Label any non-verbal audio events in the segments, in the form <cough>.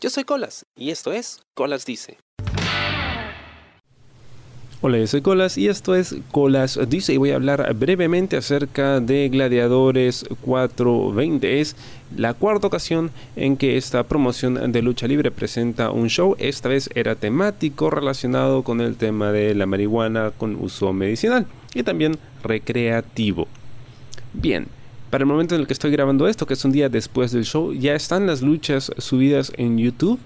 Yo soy Colas y esto es Colas Dice. Hola, yo soy Colas y esto es Colas Dice y voy a hablar brevemente acerca de Gladiadores 420. Es la cuarta ocasión en que esta promoción de lucha libre presenta un show. Esta vez era temático relacionado con el tema de la marihuana con uso medicinal y también recreativo. Bien, para el momento en el que estoy grabando esto, que es un día después del show, ya están las luchas subidas en YouTube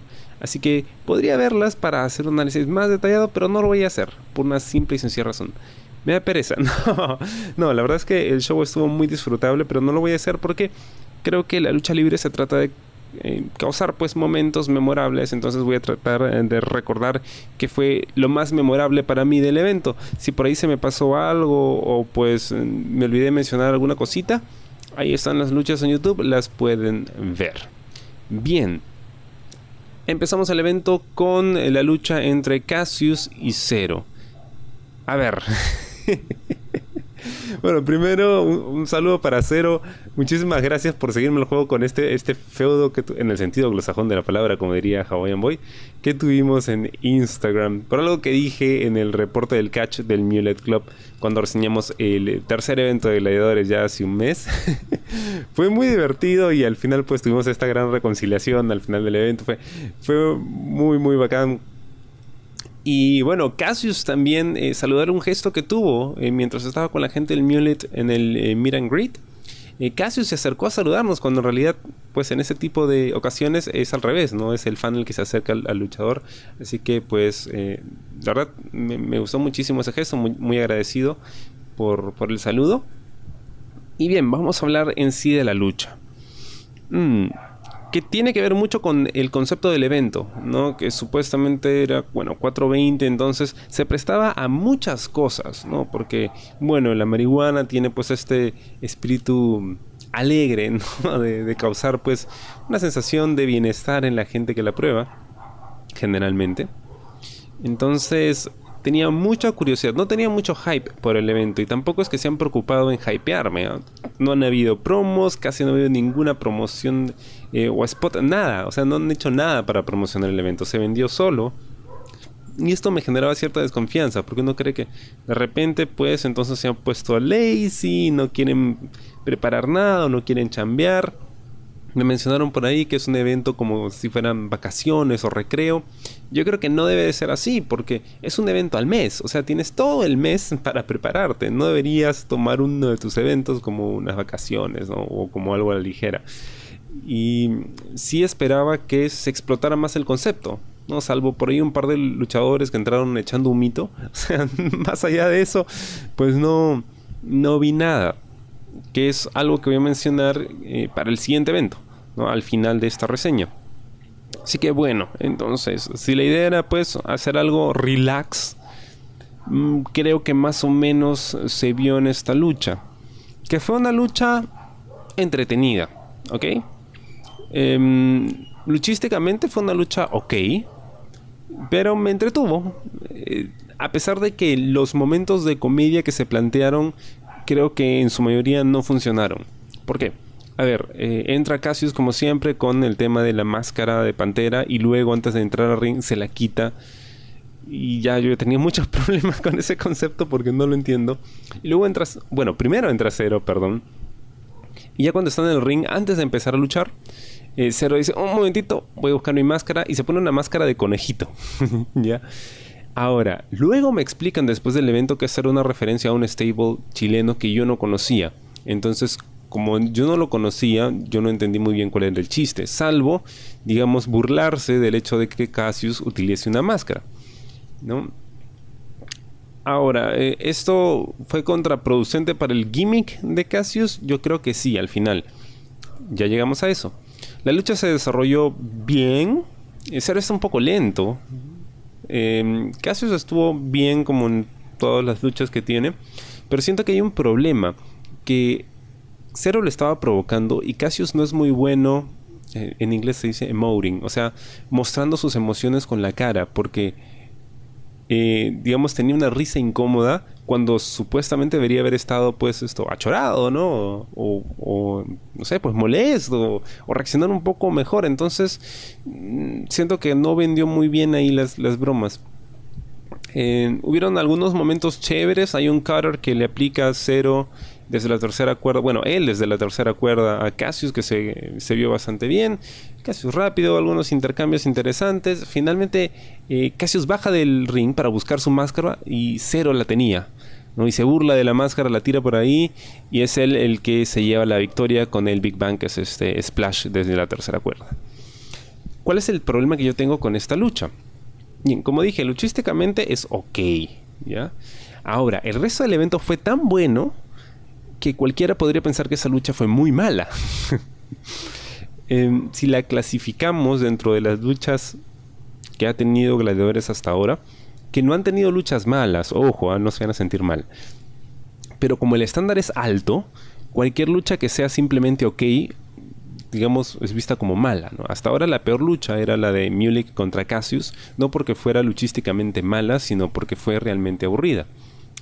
Así que podría verlas para hacer un análisis más detallado, pero no lo voy a hacer por una simple y sencilla razón. Me da pereza. <laughs> No, la verdad es que el show estuvo muy disfrutable, pero no lo voy a hacer porque creo que la lucha libre se trata de eh, causar pues momentos memorables entonces voy a tratar eh, de recordar qué fue lo más memorable para mí del evento si por ahí se me pasó algo o pues me olvidé mencionar alguna cosita ahí están las luchas en youtube las pueden ver bien empezamos el evento con la lucha entre Cassius y Zero. A ver. <laughs> Bueno, primero un, saludo para Cero. Muchísimas gracias por seguirme el juego con este, este feudo que en el sentido glosajón de la palabra, como diría Hawaiian Boy, que tuvimos en Instagram. Por algo que dije en el reporte del catch del Mulet Club cuando reseñamos el tercer evento de gladiadores ya hace un mes. <laughs> fue muy divertido y al final pues tuvimos esta gran reconciliación al final del evento. Fue, fue muy muy bacán y bueno, Cassius también eh, saludar un gesto que tuvo eh, mientras estaba con la gente del Mulet en el eh, Meet Greet. Cassius se acercó a saludarnos cuando en realidad, pues en ese tipo de ocasiones es al revés, ¿no? Es el fan el que se acerca al, luchador. Así que, pues, la verdad, me, gustó muchísimo ese gesto, muy, muy agradecido por, por, el saludo. Y bien, vamos a hablar en sí de la lucha. Mm, que tiene que ver mucho con el concepto del evento, ¿no? Que supuestamente era, bueno, 420, entonces se prestaba a muchas cosas, ¿no? Porque, bueno, la marihuana tiene pues este espíritu alegre, <laughs> ¿no? De, causar pues una sensación de bienestar en la gente que la prueba, generalmente. Entonces, tenía mucha curiosidad, no tenía mucho hype por el evento y tampoco es que se han preocupado en hypearme. No han habido promos, casi no ha habido ninguna promoción eh, o spot, nada. O sea, no han hecho nada para promocionar el evento. Se vendió solo. Y esto me generaba cierta desconfianza, porque uno cree que de repente, pues, entonces se han puesto lazy, no quieren preparar nada o no quieren chambear. Me mencionaron por ahí que es un evento como si fueran vacaciones o recreo. Yo creo que no debe de ser así porque es un evento al mes. O sea, tienes todo el mes <laughs> para prepararte. No deberías tomar uno de tus eventos como unas vacaciones o como algo a la ligera. Y sí esperaba que se explotara más el concepto. ¿no? Salvo por ahí un par de luchadores que entraron echando un mito. <laughs> O sea, más allá de eso, pues no, no vi nada que es algo que voy a mencionar eh, para el siguiente evento, ¿no? al final de esta reseña. Así que bueno, entonces, si la idea era pues hacer algo relax, mm, creo que más o menos se vio en esta lucha. Que fue una lucha entretenida, ¿ok? Em, luchísticamente fue una lucha ok, pero me entretuvo. Eh, a pesar de que los momentos de comedia que se plantearon creo que en su mayoría no funcionaron. ¿Por qué? A ver, eh, entra Cassius como siempre con el tema de la máscara de pantera y luego antes de entrar al ring se la quita. Y ya yo tenía muchos <laughs> problemas con ese concepto porque no lo entiendo. Y luego entras, bueno, primero entra Cero, perdón. Y ya cuando está en el ring, antes de empezar a luchar, eh, Cero dice, un momentito, voy a buscar mi máscara y se pone una máscara de conejito. <laughs> ¿Ya? Ahora, luego me explican después del evento que hacer una referencia a un stable chileno que yo no conocía. Entonces, como yo no lo conocía, yo no entendí muy bien cuál era el chiste, salvo, digamos, burlarse del hecho de que Cassius utilice una máscara. ¿no? Ahora, eh, ¿esto fue contraproducente para el gimmick de Cassius? Yo creo que sí, al final. Ya llegamos a eso. La lucha se desarrolló bien. Ser está un poco lento. Eh, Cassius estuvo bien como en todas las luchas que tiene, pero siento que hay un problema que Zero le estaba provocando y Cassius no es muy bueno, eh, en inglés se dice emoting, o sea, mostrando sus emociones con la cara, porque digamos, tenía una risa incómoda cuando supuestamente debería haber estado, pues, esto, achorado, ¿no? O, no sé, pues molesto, o, reaccionar un poco mejor. Entonces, mm, siento que no vendió muy bien ahí las, las bromas. Eh, hubieron algunos momentos chéveres. Hay un cutter que le aplica cero desde la tercera cuerda. Bueno, él desde la tercera cuerda a Cassius, que se, se vio bastante bien. Cassius rápido, algunos intercambios interesantes. Finalmente, eh, Cassius baja del ring para buscar su máscara y cero la tenía. ¿no? Y se burla de la máscara, la tira por ahí. Y es él el que se lleva la victoria con el Big Bang, que es este splash desde la tercera cuerda. ¿Cuál es el problema que yo tengo con esta lucha? Bien, como dije, luchísticamente es ok, ¿ya? Ahora, el resto del evento fue tan bueno que cualquiera podría pensar que esa lucha fue muy mala. <laughs> Em, si la clasificamos dentro de las luchas que ha tenido Gladiadores hasta ahora, que no han tenido luchas malas, ojo, ah, no se van a sentir mal. Pero como el estándar es alto, cualquier lucha que sea simplemente ok, digamos, es vista como mala. Hasta ahora la peor lucha era la de Mulik contra Cassius, no porque fuera luchísticamente mala, sino porque fue realmente aburrida.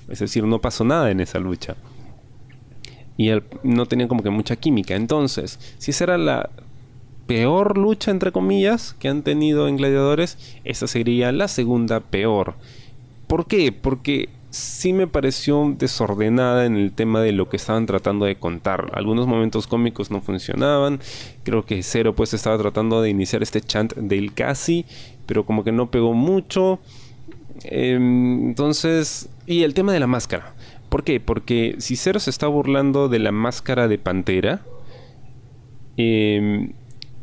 Es decir, no pasó nada en esa lucha y no tenían como que mucha química. Entonces, si esa era la peor lucha, entre comillas, que han tenido en Gladiadores, esta sería la segunda peor. ¿Por qué? Porque sí me pareció desordenada en el tema de lo que estaban tratando de contar. Algunos momentos cómicos no funcionaban. Creo que Cero pues estaba tratando de iniciar este chant del casi, pero como que no pegó mucho. Em, entonces, y el tema de la máscara. ¿Por qué? Porque si Cero se está burlando de la máscara de Pantera em,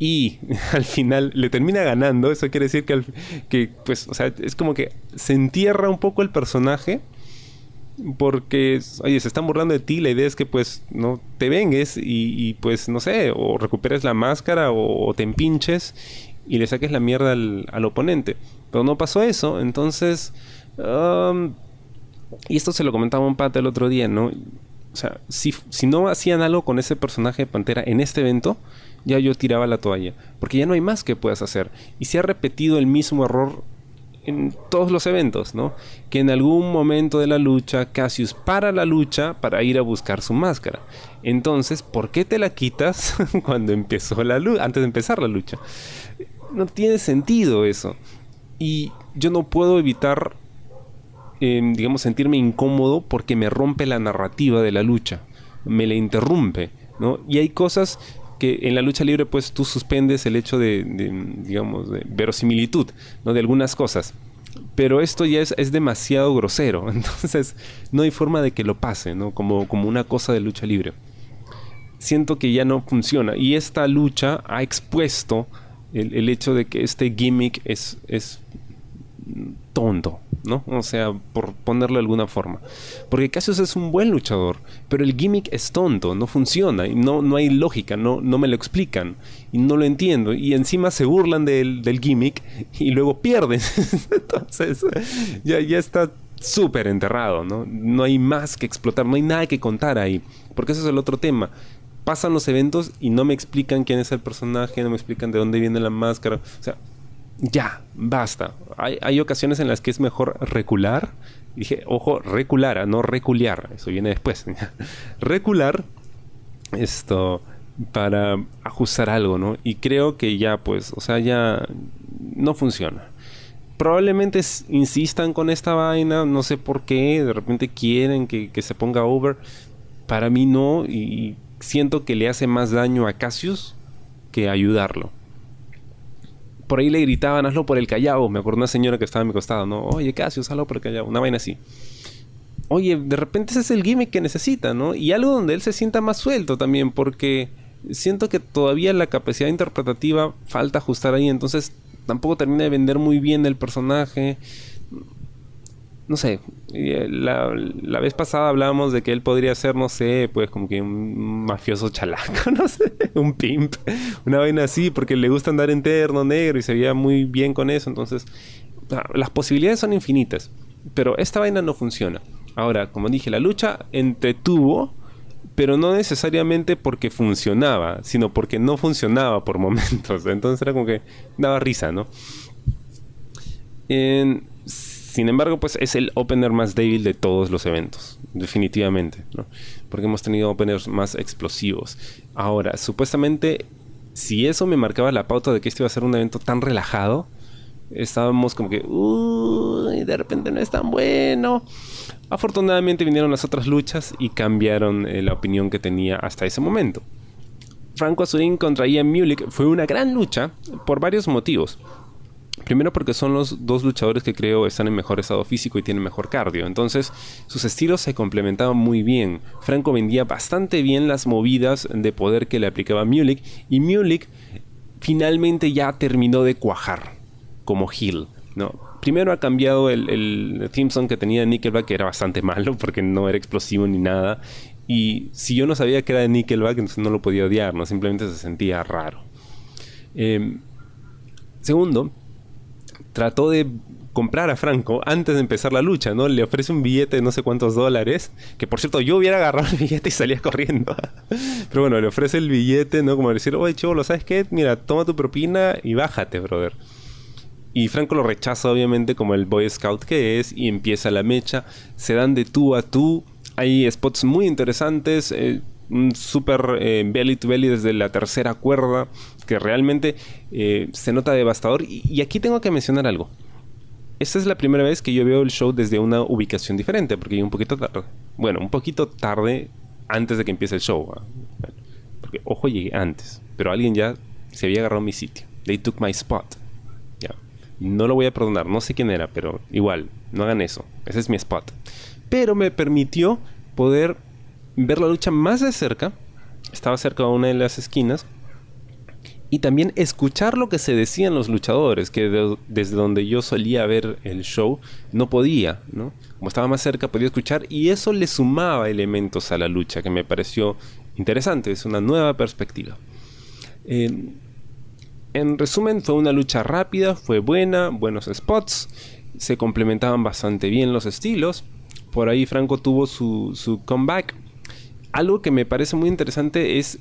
y <laughs> al final le termina ganando, eso quiere decir que, que, pues, o sea, es como que se entierra un poco el personaje porque, oye, se están burlando de ti, la idea es que pues no te vengues y, pues no sé, o recuperes la máscara o, te empinches y le saques la mierda al, oponente. Pero no pasó eso, entonces... y esto se lo comentaba un pata el otro día, ¿no? O sea, si, si no hacían algo con ese personaje de Pantera en este evento, ya yo tiraba la toalla. Porque ya no hay más que puedas hacer. Y se ha repetido el mismo error en todos los eventos, ¿no? Que en algún momento de la lucha Cassius para la lucha para ir a buscar su máscara. Entonces, ¿por qué te la quitas <laughs> cuando empezó la lucha, antes de empezar la lucha? No tiene sentido eso. Y yo no puedo evitar Em, digamos, sentirme incómodo porque me rompe la narrativa de la lucha, me la interrumpe, ¿no? Y hay cosas que en la lucha libre pues tú suspendes el hecho de, digamos, de verosimilitud, ¿no? De algunas cosas. Pero esto ya es, es, demasiado grosero, <laughs> entonces no hay forma de que lo pase, ¿no? Como, como una cosa de lucha libre. Siento que ya no funciona y esta lucha ha expuesto el, el hecho de que este gimmick es, es tonto, ¿no? O sea, por ponerlo de alguna forma. Porque Cassius es un buen luchador, pero el gimmick es tonto, no funciona, y no, no hay lógica, no, no me lo explican, y no lo entiendo. Y encima se burlan del, gimmick y luego pierden. <laughs> Entonces, ya, ya está súper enterrado, ¿no? No hay más que explotar, no hay nada que contar ahí. Porque ese es el otro tema pasan los eventos y no me explican quién es el personaje, no me explican de dónde viene la máscara. O sea, ya, basta. Hay, ocasiones en las que es mejor recular. Dije, ojo, recular, no reculiar. Eso viene después. <laughs> recular esto para ajustar algo, ¿no? Y creo que ya, pues, o sea, ya no funciona. Probablemente insistan con esta vaina, no sé por qué, de repente quieren que, que se ponga over. Para mí no, y siento que le hace más daño a Cassius que ayudarlo por ahí le gritaban, hazlo por el Callao. Me acuerdo una señora que estaba a mi costado, ¿no? Oye, Casio, hazlo por el Callao. Una vaina así. Oye, de repente ese es el gimmick que necesita, ¿no? Y algo donde él se sienta más suelto también, porque siento que todavía la capacidad interpretativa falta ajustar ahí, entonces tampoco termina de vender muy bien el personaje no sé, eh, la, la, vez pasada hablábamos de que él podría ser, no sé, pues como que un mafioso chalaco, <laughs> no sé, un pimp, una vaina así, porque le gusta andar interno, negro y se veía muy bien con eso, entonces las posibilidades son infinitas, pero esta vaina no funciona. Ahora, como dije, la lucha entretuvo, pero no necesariamente porque funcionaba, sino porque no funcionaba por <laughs> momentos, entonces era como que daba risa, ¿no? En, sin embargo, pues es el opener más débil de todos los eventos, definitivamente. Porque hemos tenido openers más explosivos. Ahora, supuestamente, si eso me marcaba la pauta de que este iba a ser un evento tan relajado, estábamos como que, uy, de repente no es tan bueno. Afortunadamente vinieron las otras luchas y cambiaron eh, la opinión que tenía hasta ese momento. Franco Azurín contra Ian Mulick fue una gran lucha por varios motivos. Primero porque son los dos luchadores que creo están en mejor estado físico y tienen mejor cardio. Entonces sus estilos se complementaban muy bien. Franco vendía bastante bien las movidas de poder que le aplicaba Mulick y Mulick finalmente ya terminó de cuajar como heel. ¿no? Primero ha cambiado el, el que tenía Nickelback, que era bastante malo porque no era explosivo ni nada. Y si yo no sabía que era de Nickelback, entonces no lo podía odiar, ¿no? simplemente se sentía raro. Eh, segundo, trató de comprar a Franco antes de empezar la lucha, ¿no? Le ofrece un billete de no sé cuántos dólares, que por cierto yo hubiera agarrado el billete y salía corriendo. <laughs> Pero bueno, le ofrece el billete, ¿no? Como decir, oye, chivolo, ¿sabes qué? Mira, toma tu propina y bájate, brother. Y Franco lo rechaza obviamente como el Boy Scout que es y empieza la mecha. Se dan de tú a tú. Hay spots muy interesantes. Eh, un super eh, belly to belly desde la tercera cuerda que realmente eh, se nota devastador. Y, y, aquí tengo que mencionar algo. Esta es la primera vez que yo veo el show desde una ubicación diferente, porque llegué un poquito tarde. Bueno, un poquito tarde antes de que empiece el show. ¿ah? Porque, ojo, llegué antes, pero alguien ya se había agarrado mi sitio. They took my spot. Ya. No lo voy a perdonar, no sé quién era, pero igual, no hagan eso. Ese es mi spot. Pero me permitió poder ver la lucha más de cerca. Estaba cerca de una de las esquinas. Y también escuchar lo que se decían los luchadores, que de, desde donde yo solía ver el show no podía, ¿no? Como estaba más cerca podía escuchar y eso le sumaba elementos a la lucha que me pareció interesante, es una nueva perspectiva. Eh, en resumen, fue una lucha rápida, fue buena, buenos spots, se complementaban bastante bien los estilos. Por ahí Franco tuvo su, su comeback, algo que me parece muy interesante es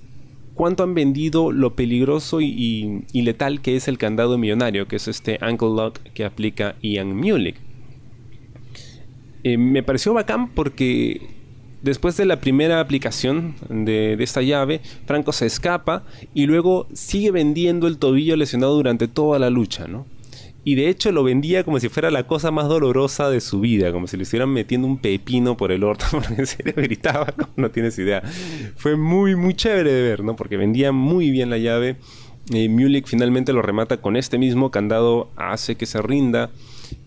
cuánto han vendido lo peligroso y, letal que es el candado millonario, que es este ankle lock que aplica Ian Mulick. Eh, me pareció bacán porque después de la primera aplicación de, esta llave, Franco se escapa y luego sigue vendiendo el tobillo lesionado durante toda la lucha, ¿no? Y de hecho lo vendía como si fuera la cosa más dolorosa de su vida, como si le estuvieran metiendo un pepino por el orto, <laughs> porque en serio gritaba, <laughs> no, no tienes idea. Fue muy, muy chévere de ver, ¿no? Porque vendía muy bien la llave. Eh, finalmente lo remata con este mismo candado, hace que se rinda,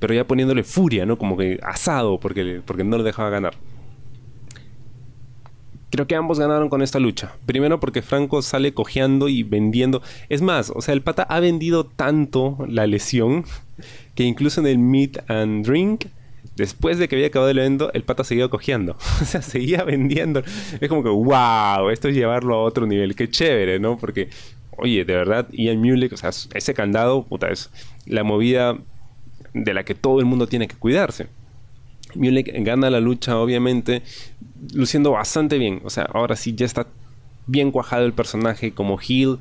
pero ya poniéndole furia, ¿no? Como que asado, porque, porque no lo dejaba ganar. Creo que ambos ganaron con esta lucha. Primero porque Franco sale cojeando y vendiendo. Es más, o sea, el pata ha vendido tanto la lesión <laughs> que incluso en el meet and drink, después de que había acabado el evento, el pata seguía cojeando. <laughs> O sea, seguía vendiendo. Es como que, wow, esto es llevarlo a otro nivel. Qué chévere, ¿no? Porque, oye, de verdad, Ian Mulick, o sea, ese candado, puta, es la movida de la que todo el mundo tiene que cuidarse. Mulick gana la lucha, obviamente, luciendo bastante bien. O sea, ahora sí ya está bien cuajado el personaje como heel.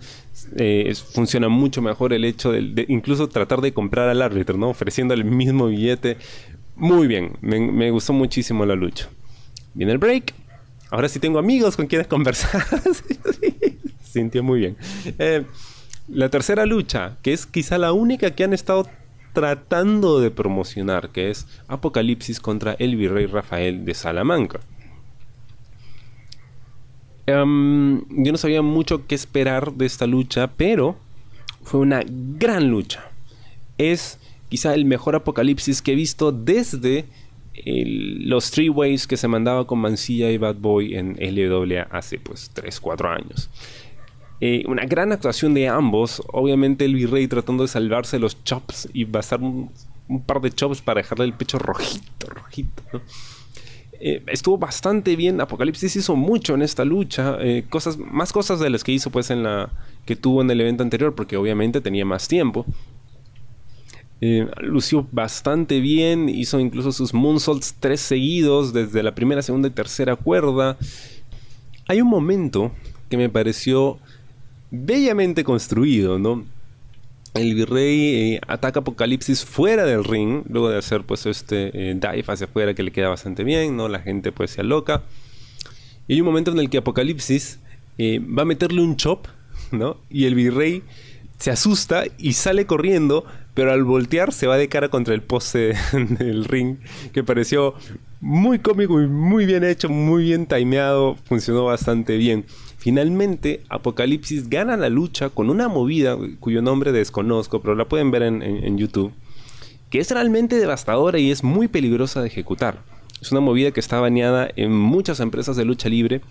Eh, es, funciona mucho mejor el hecho de, incluso tratar de comprar al árbitro, ¿no? Ofreciendo el mismo billete. Muy bien, me, me, gustó muchísimo la lucha. Viene el break. Ahora sí tengo amigos con quienes conversar. <laughs> Sintió muy bien. Eh, la tercera lucha, que es quizá la única que han estado tratando de promocionar, que es Apocalipsis contra el virrey Rafael de Salamanca. Um, yo no sabía mucho qué esperar de esta lucha, pero fue una gran lucha. Es quizá el mejor apocalipsis que he visto desde los three ways que se mandaba con Mancilla y Bad Boy en LWA hace pues 3-4 años. Eh, una gran actuación de ambos. Obviamente el virrey tratando de salvarse los chops y basar un, par de chops para dejarle el pecho rojito, rojito. Eh, estuvo bastante bien. Apocalipsis hizo mucho en esta lucha. Eh, cosas, más cosas de las que hizo pues en la. que tuvo en el evento anterior. Porque obviamente tenía más tiempo. Lució bastante bien. Hizo incluso sus moonsaults tres seguidos. Desde la primera, segunda y tercera cuerda. Hay un momento que me pareció bellamente construido, ¿no? el virrey eh, ataca Apocalipsis fuera del ring, luego de hacer pues este eh, dive hacia afuera que le queda bastante bien, ¿no? La gente pues se aloca. Y hay un momento en el que Apocalipsis eh, va a meterle un chop, ¿no? Y el virrey se asusta y sale corriendo, pero al voltear se va de cara contra el poste <laughs> del ring, que pareció muy cómico y muy bien hecho, muy bien timeado, funcionó bastante bien. Finalmente, Apocalipsis gana la lucha con una movida cuyo nombre desconozco, pero la pueden ver en, YouTube, que es realmente devastadora y es muy peligrosa de ejecutar. Es una movida que está baneada en muchas empresas de lucha libre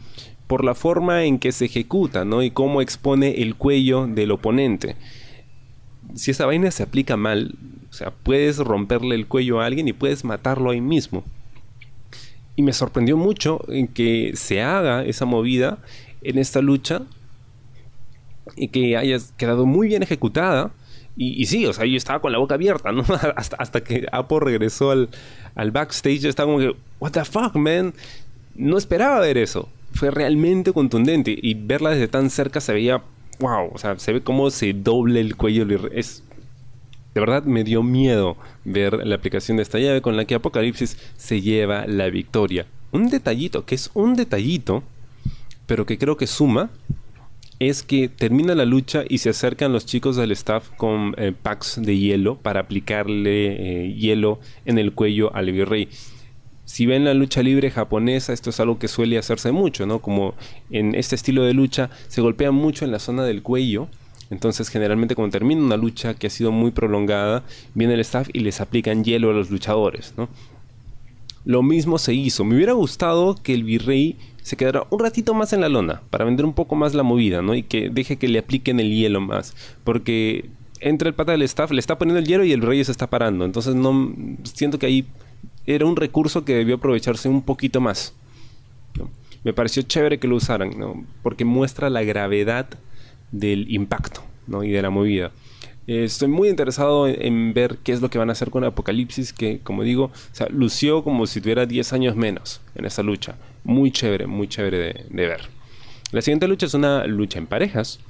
por la forma en que se ejecuta, ¿no? Y cómo expone el cuello del oponente. Si esa vaina se aplica mal, o sea, puedes romperle el cuello a alguien y puedes matarlo ahí mismo. Y me sorprendió mucho en que se haga esa movida en esta lucha y que haya quedado muy bien ejecutada. Y, sí, o sea, yo estaba con la boca abierta, ¿no? <laughs> hasta, que Apo regresó al, backstage, estaba como que, what the fuck, man. No esperaba ver eso. Fue realmente contundente. Y verla desde tan cerca se veía, wow, o sea, se ve cómo se doble el cuello. Es, de verdad me dio miedo ver la aplicación de esta llave con la que Apocalipsis se lleva la victoria. Un detallito, que es un detallito, pero que creo que suma, es que termina la lucha y se acercan los chicos del staff con eh, packs de hielo para aplicarle eh, hielo en el cuello al virrey. Si ven la lucha libre japonesa, esto es algo que suele hacerse mucho, ¿no? Como en este estilo de lucha se golpea mucho en la zona del cuello entonces, generalmente cuando termina una lucha que ha sido muy prolongada, viene el staff y les aplican hielo a los luchadores, ¿no? Lo mismo se hizo. Me hubiera gustado que el virrey se quedara un ratito más en la lona para vender un poco más la movida, ¿no? Y que deje que le apliquen el hielo más. Porque entra el pata del staff, le está poniendo el hielo y el virrey se está parando. Entonces no siento que ahí era un recurso que debió aprovecharse un poquito más. Me pareció chévere que lo usaran, ¿no? Porque muestra la gravedad del impacto ¿no? y de la movida. Eh, estoy muy interesado en, ver qué es lo que van a hacer con Apocalipsis, que como digo, lució como si tuviera 10 años menos en esa lucha. Muy chévere, muy chévere de, ver. La siguiente lucha es una lucha en parejas.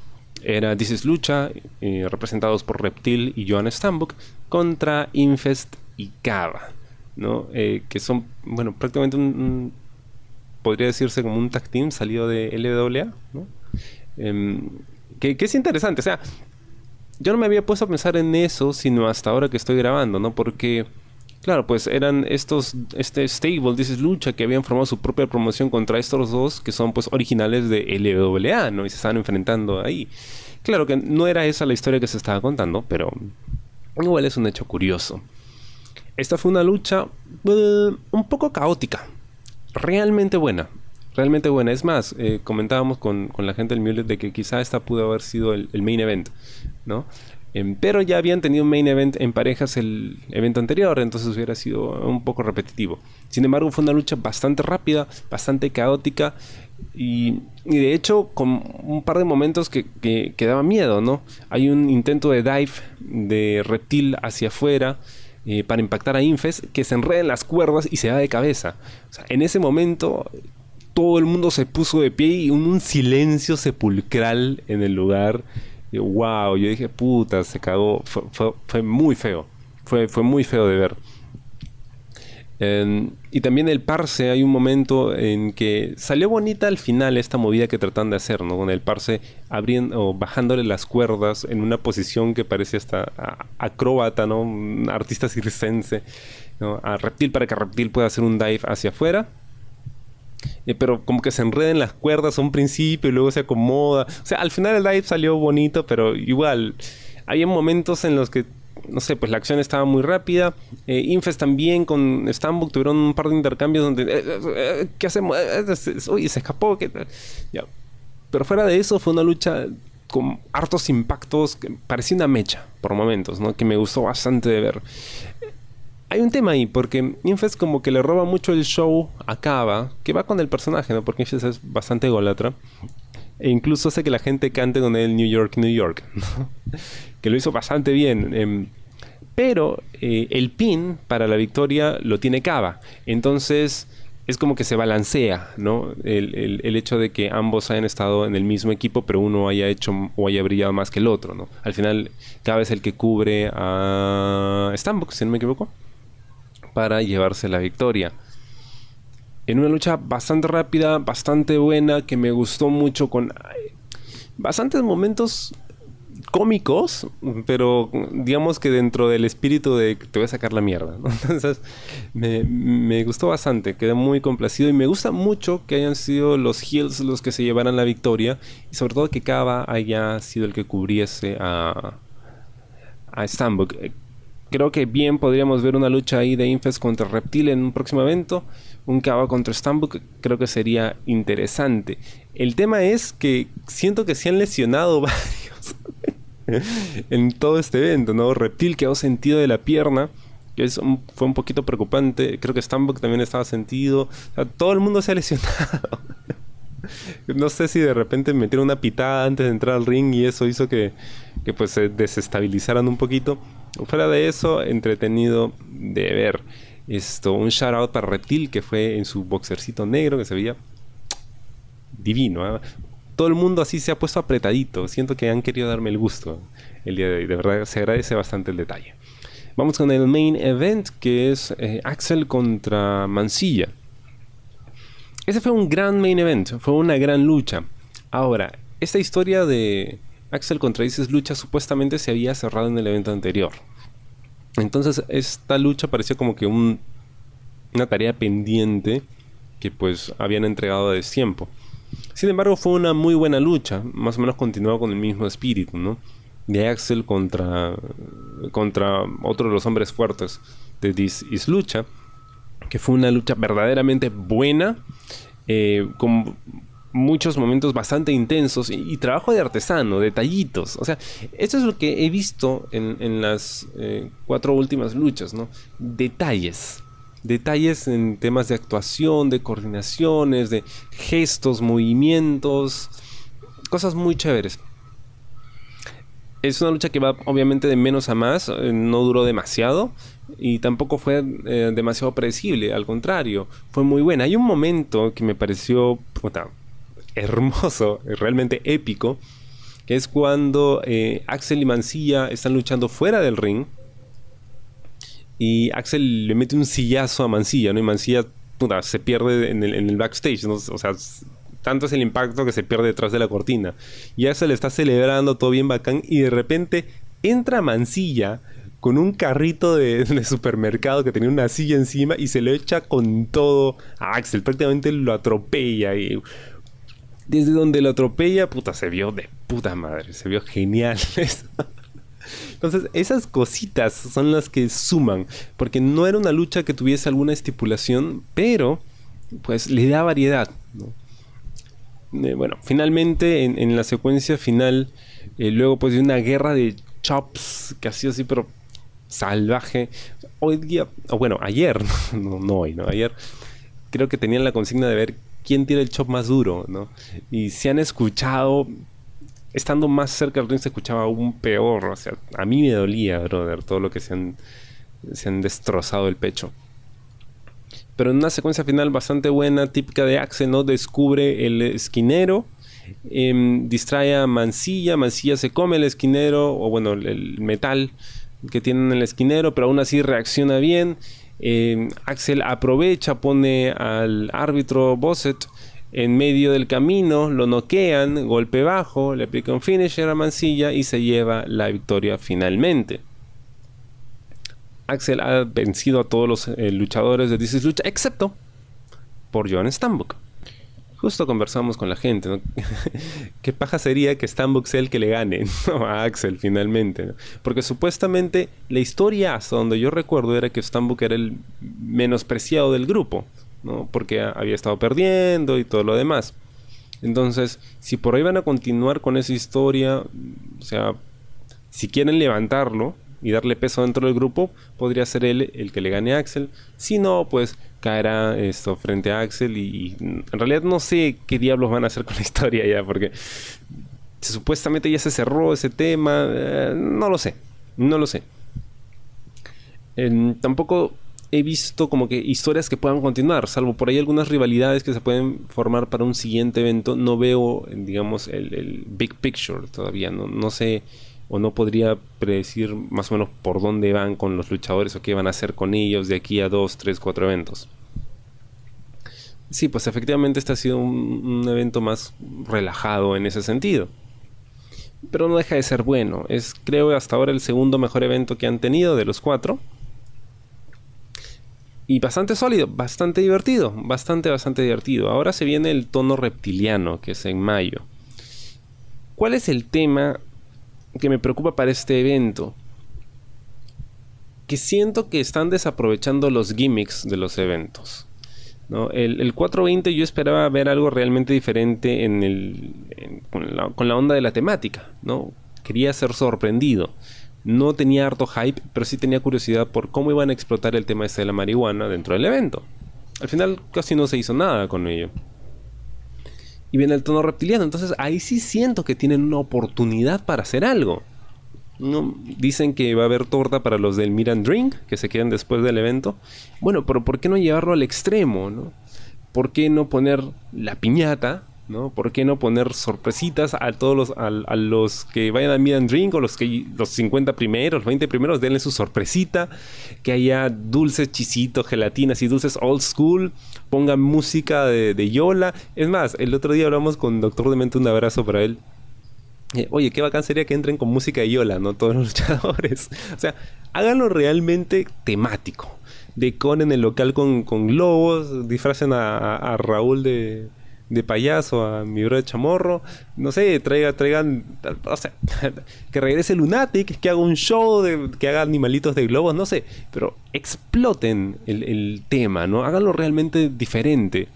Era This is Lucha, eh, representados por Reptil y Joan Stambuk, contra Infest y Kava, ¿no? Eh, que son, bueno, prácticamente un, podría decirse como un tag team salido de LWA, ¿no? Em, que, es interesante. O sea, yo no me había puesto a pensar en eso, sino hasta ahora que estoy grabando, ¿no? Porque, claro, pues eran estos, este stable, dices lucha, que habían formado su propia promoción contra estos dos, que son pues originales de LWA, ¿no? Y se estaban enfrentando ahí. Claro que no era esa la historia que se estaba contando, pero igual es un hecho curioso. Esta fue una lucha eh, un poco caótica, realmente buena realmente buena. Es más, eh, comentábamos con, la gente del Mulet de que quizá esta pudo haber sido el, main event, ¿no? Em, pero ya habían tenido un main event en parejas el evento anterior, entonces hubiera sido un poco repetitivo. Sin embargo, fue una lucha bastante rápida, bastante caótica y, de hecho con un par de momentos que, que, daba miedo, ¿no? Hay un intento de dive de reptil hacia afuera. Eh, para impactar a Infes, que se enreda en las cuerdas y se va de cabeza. en ese momento todo el mundo se puso de pie y un, un silencio sepulcral en el lugar. Wow, yo dije, puta, se cagó. Fue, muy feo. Fue, fue muy feo de ver. y también el parse, hay un momento en que salió bonita al final esta movida que tratan de hacer, ¿no? Con el parse abriendo o bajándole las cuerdas en una posición que parece hasta acróbata, ¿no? Artista circense, ¿no? A Reptil para que Reptil pueda hacer un dive hacia afuera eh, pero como que se enreda en las cuerdas a un principio y luego se acomoda. O sea, al final el dive salió bonito, pero igual había momentos en los que, no sé, pues la acción estaba muy rápida. Eh, Infest también con Stambuk tuvieron un par de intercambios donde, eh, eh, ¿qué hacemos? uy, se escapó. Pero fuera de eso fue una lucha con hartos impactos, que parecía una mecha por momentos, ¿no? Que me gustó bastante de ver hay un tema ahí, porque Infest como que le roba mucho el show a Kava, que va con el personaje, ¿no? Porque Infest es bastante golatra. E incluso hace que la gente cante con él New York, New York. <laughs> que lo hizo bastante bien. Em, pero eh, el pin para la victoria lo tiene Kava. Entonces es como que se balancea, ¿no? El, el, hecho de que ambos hayan estado en el mismo equipo, pero uno haya hecho o haya brillado más que el otro, ¿no? Al final, cada vez el que cubre a Stambuk, si no me equivoco, para llevarse la victoria. En una lucha bastante rápida, bastante buena, que me gustó mucho con bastantes momentos cómicos, pero digamos que dentro del espíritu de te voy a sacar la mierda. <laughs> Entonces, me, gustó bastante, quedé muy complacido y me gusta mucho que hayan sido los Heels los que se llevaran la victoria y sobre todo que Kaba haya sido el que cubriese a, a Stambuk. Creo que bien podríamos ver una lucha ahí de Infest contra Reptil en un próximo evento. Un Kaba contra Stambuk creo que sería interesante. El tema es que siento que se han lesionado <laughs> varios en todo este evento, ¿no? Reptil quedó sentido de la pierna, que fue un poquito preocupante. Creo que Stambuk también estaba sentido. todo el mundo se ha lesionado. <laughs> no sé si de repente metieron una pitada antes de entrar al ring y eso hizo que, que pues se desestabilizaran un poquito. Fuera de eso, entretenido de ver. Esto, un shout out para Reptil que fue en su boxercito negro que se veía divino. ¿eh? todo el mundo así se ha puesto apretadito. Siento que han querido darme el gusto el día de hoy. De verdad se agradece bastante el detalle. Vamos con el main event que es eh, Axel contra Mansilla. Ese fue un gran main event, fue una gran lucha. Ahora, esta historia de Axel contra Isis lucha supuestamente se había cerrado en el evento anterior. Entonces esta lucha parecía como que un, una tarea pendiente que pues habían entregado de tiempo. Sin embargo, fue una muy buena lucha, más o menos continuaba con el mismo espíritu, ¿no? De Axel contra, contra otro de los hombres fuertes de This Is Lucha, que fue una lucha verdaderamente buena, eh, muchos momentos bastante intensos y, trabajo de artesano, detallitos. O sea, esto es lo que he visto en, las eh, cuatro últimas luchas, ¿no? Detalles detalles en temas de actuación, de coordinaciones, de gestos, movimientos, cosas muy chéveres. Es una lucha que va obviamente de menos a más, eh, no duró demasiado y tampoco fue eh, demasiado predecible, al contrario, fue muy buena. Hay un momento que me pareció hermoso, realmente épico, que es cuando eh, Axel y Mancilla están luchando fuera del ring y Axel le mete un sillazo a Mancilla, ¿no? Y Mancilla se pierde en el, backstage. O sea, tanto es el impacto que se pierde detrás de la cortina. Y Axel está celebrando todo bien bacán y de repente entra Mancilla con un carrito de, supermercado que tenía una silla encima y se lo echa con todo a Axel. Prácticamente lo atropella y desde donde lo atropella, puta, se vio de puta madre, se vio genial. <laughs> Entonces, esas cositas son las que suman, porque no era una lucha que tuviese alguna estipulación, pero pues le da variedad. Eh, bueno, finalmente en, la secuencia final, eh, luego pues de una guerra de chops que ha sido así, pero salvaje. Hoy día, bueno, ayer, <laughs> no, no hoy, ¿no? Ayer creo que tenían la consigna de ver quién tira el chop más duro, ¿no? Y se han escuchado estando más cerca del ring se escuchaba aún peor. O sea, a mí me dolía, brother, todo lo que se han, se han destrozado el pecho. Pero en una secuencia final bastante buena, típica de Axel, ¿no? Descubre el esquinero, em, distrae a Mancilla, Mancilla se come el esquinero, o bueno, el, metal que tiene en el esquinero, pero aún así reacciona bien. Em, Axel aprovecha, pone al árbitro Bosset en medio del camino lo noquean, golpe bajo, le aplica un finisher a Mancilla y se lleva la victoria finalmente. Axel ha vencido a todos los eh, luchadores de This Lucha, excepto por John Stambuk. Justo conversamos con la gente, ¿no? <laughs> ¿Qué paja sería que Stambuk sea el que le gane <laughs> a Axel finalmente? Porque supuestamente la historia, hasta donde yo recuerdo, era que Stambuk era el menospreciado del grupo. ¿no? Porque había estado perdiendo y todo lo demás. Entonces, si por ahí van a continuar con esa historia, o sea, si quieren levantarlo y darle peso dentro del grupo, podría ser él el que le gane a Axel. Si no, pues caerá esto frente a Axel y, en realidad no sé qué diablos van a hacer con la <laughs> historia ya, porque supuestamente ya se cerró ese tema, eh, no lo sé, no lo sé. tampoco he visto como que historias que puedan continuar, salvo por ahí algunas rivalidades que se pueden formar para un siguiente evento. No veo, digamos, el, big picture todavía, no, no sé o no podría predecir más o menos por dónde van con los luchadores o qué van a hacer con ellos de aquí a dos, tres, cuatro eventos. Sí, pues efectivamente este ha sido un, evento más relajado en ese sentido. Pero no deja de ser bueno. Es creo hasta ahora el segundo mejor evento que han tenido de los cuatro y bastante sólido, bastante divertido, bastante, bastante divertido. Ahora se viene el tono reptiliano, que es en mayo. ¿Cuál es el tema que me preocupa para este evento? Que siento que están desaprovechando los gimmicks de los eventos. El, 420 yo esperaba ver algo realmente diferente en el, con, la, con, la, onda de la temática. ¿no? Quería ser sorprendido no tenía harto hype, pero sí tenía curiosidad por cómo iban a explotar el tema este de la marihuana dentro del evento. Al final casi no se hizo nada con ello. Y viene el tono reptiliano, entonces ahí sí siento que tienen una oportunidad para hacer algo. No, dicen que va a haber torta para los del Miran Drink, que se quedan después del evento. Bueno, pero ¿por qué no llevarlo al extremo? ¿no? ¿Por qué no poner la piñata ¿no? ¿Por qué no poner sorpresitas a todos los, a, los que vayan a Meet and Drink o los, que, los 50 primeros, los 20 primeros, denle su sorpresita, que haya dulces chisitos, gelatinas y dulces old school, pongan música de, Yola. Es más, el otro día hablamos con Doctor Demente, un abrazo para él. Eh, oye, qué bacán sería que entren con música de Yola, ¿no? Todos los <laughs> luchadores. O sea, háganlo realmente temático. Decoren el local con, con globos, disfracen a Raúl de, de payaso a mi bro de chamorro. No sé, traiga, traigan, o sea, <laughs> que regrese Lunatic, que haga un show, de, que haga animalitos de globos, no sé, pero exploten el, tema, ¿no? Háganlo realmente diferente.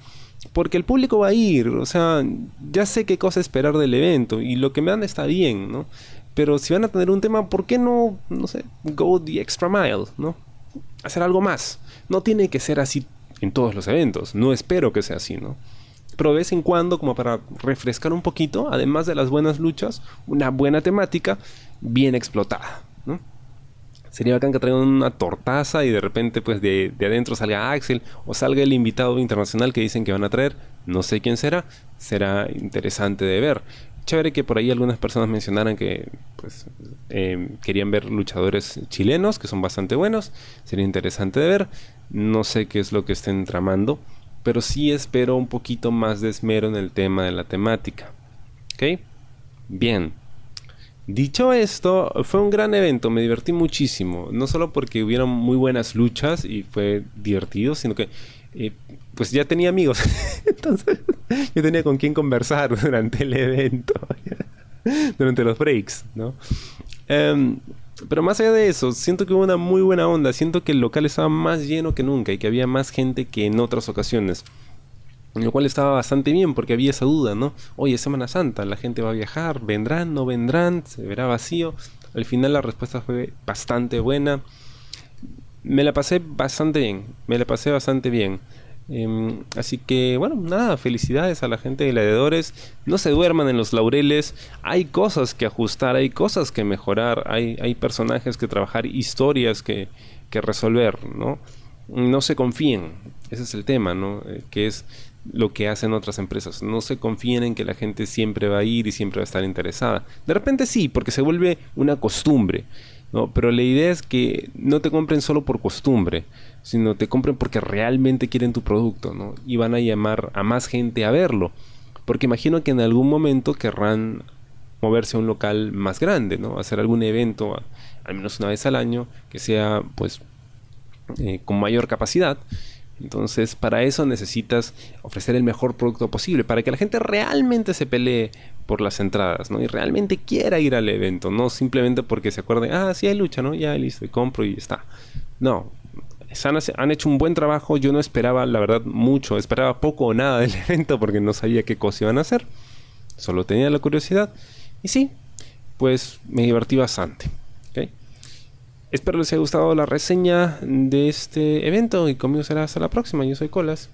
Porque el público va a ir, o sea, ya sé qué cosa esperar del evento y lo que me dan está bien, ¿no? Pero si van a tener un tema, ¿por qué no, no sé, go the extra mile, ¿no? Hacer algo más. No tiene que ser así en todos los eventos, no espero que sea así, ¿no? Pero de vez en cuando, como para refrescar un poquito, además de las buenas luchas, una buena temática bien explotada, ¿no? Sería bacán que traigan una tortaza y de repente pues de, adentro salga Axel o salga el invitado internacional que dicen que van a traer. No sé quién será. Será interesante de ver. Chévere que por ahí algunas personas mencionaran que pues em, querían ver luchadores chilenos que son bastante buenos. Sería interesante de ver. No sé qué es lo que estén tramando pero sí espero un poquito más de esmero en el tema de la temática. ¿Ok? Bien. Dicho esto, fue un gran evento, me divertí muchísimo, no solo porque hubieron muy buenas luchas y fue divertido, sino que eh, pues ya tenía amigos, <laughs> entonces yo tenía con quién conversar durante el evento, <laughs> durante los breaks, ¿no? Em, pero más allá de eso, siento que hubo una muy buena onda. Siento que el local estaba más lleno que nunca y que había más gente que en otras ocasiones. Lo cual estaba bastante bien porque había esa duda, ¿no? Oye, Semana Santa, la gente va a viajar, vendrán, no vendrán, se verá vacío. Al final la respuesta fue bastante buena. Me la pasé bastante bien, me la pasé bastante bien. Em, así que, bueno, nada, felicidades a la gente de gladiadores. No se duerman en los laureles. Hay cosas que ajustar, hay cosas que mejorar, hay, hay personajes que trabajar, historias que, que resolver, ¿no? No se confíen, ese es el tema, ¿no? Eh, que es lo que hacen otras empresas. No se confíen en que la gente siempre va a ir y siempre va a estar interesada. De repente sí, porque se vuelve una costumbre. ¿no? Pero la idea es que no te compren solo por costumbre, sino te compren porque realmente quieren tu producto, ¿no? Y van a llamar a más gente a verlo. Porque imagino que en algún momento querrán moverse a un local más grande, ¿no? Hacer algún evento, al menos una vez al año, que sea, pues, eh, con mayor capacidad. Entonces, para eso necesitas ofrecer el mejor producto posible, para que la gente realmente se pelee por las entradas, ¿no? Y realmente quiera ir al evento, no simplemente porque se acuerde, ah, sí hay lucha, ¿no? Ya listo, compro y está. No, han, hecho un buen trabajo, yo no esperaba, la verdad, mucho, esperaba poco o nada del <laughs> evento porque no sabía qué cosa iban a hacer, solo tenía la curiosidad. Y sí, pues me divertí bastante. Espero les haya gustado la reseña de este evento y conmigo será hasta la próxima. Yo soy Colas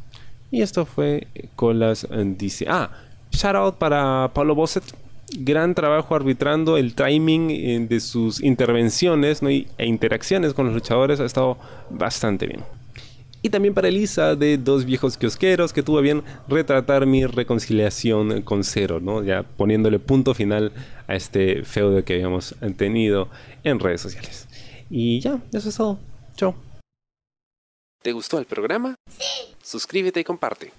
y esto fue Colas dice... Ah, shout out para Pablo Bosset. Gran trabajo arbitrando el timing eh, de sus intervenciones e interacciones con los luchadores. Ha estado bastante bien. Y también para Elisa de Dos Viejos Kiosqueros, que tuvo bien retratar mi reconciliación con Cero, ¿no? Ya poniéndole punto final a este feudo que habíamos tenido en redes sociales. Y ya, eso es todo. Chao. ¿Te gustó el programa? Sí. Suscríbete y comparte.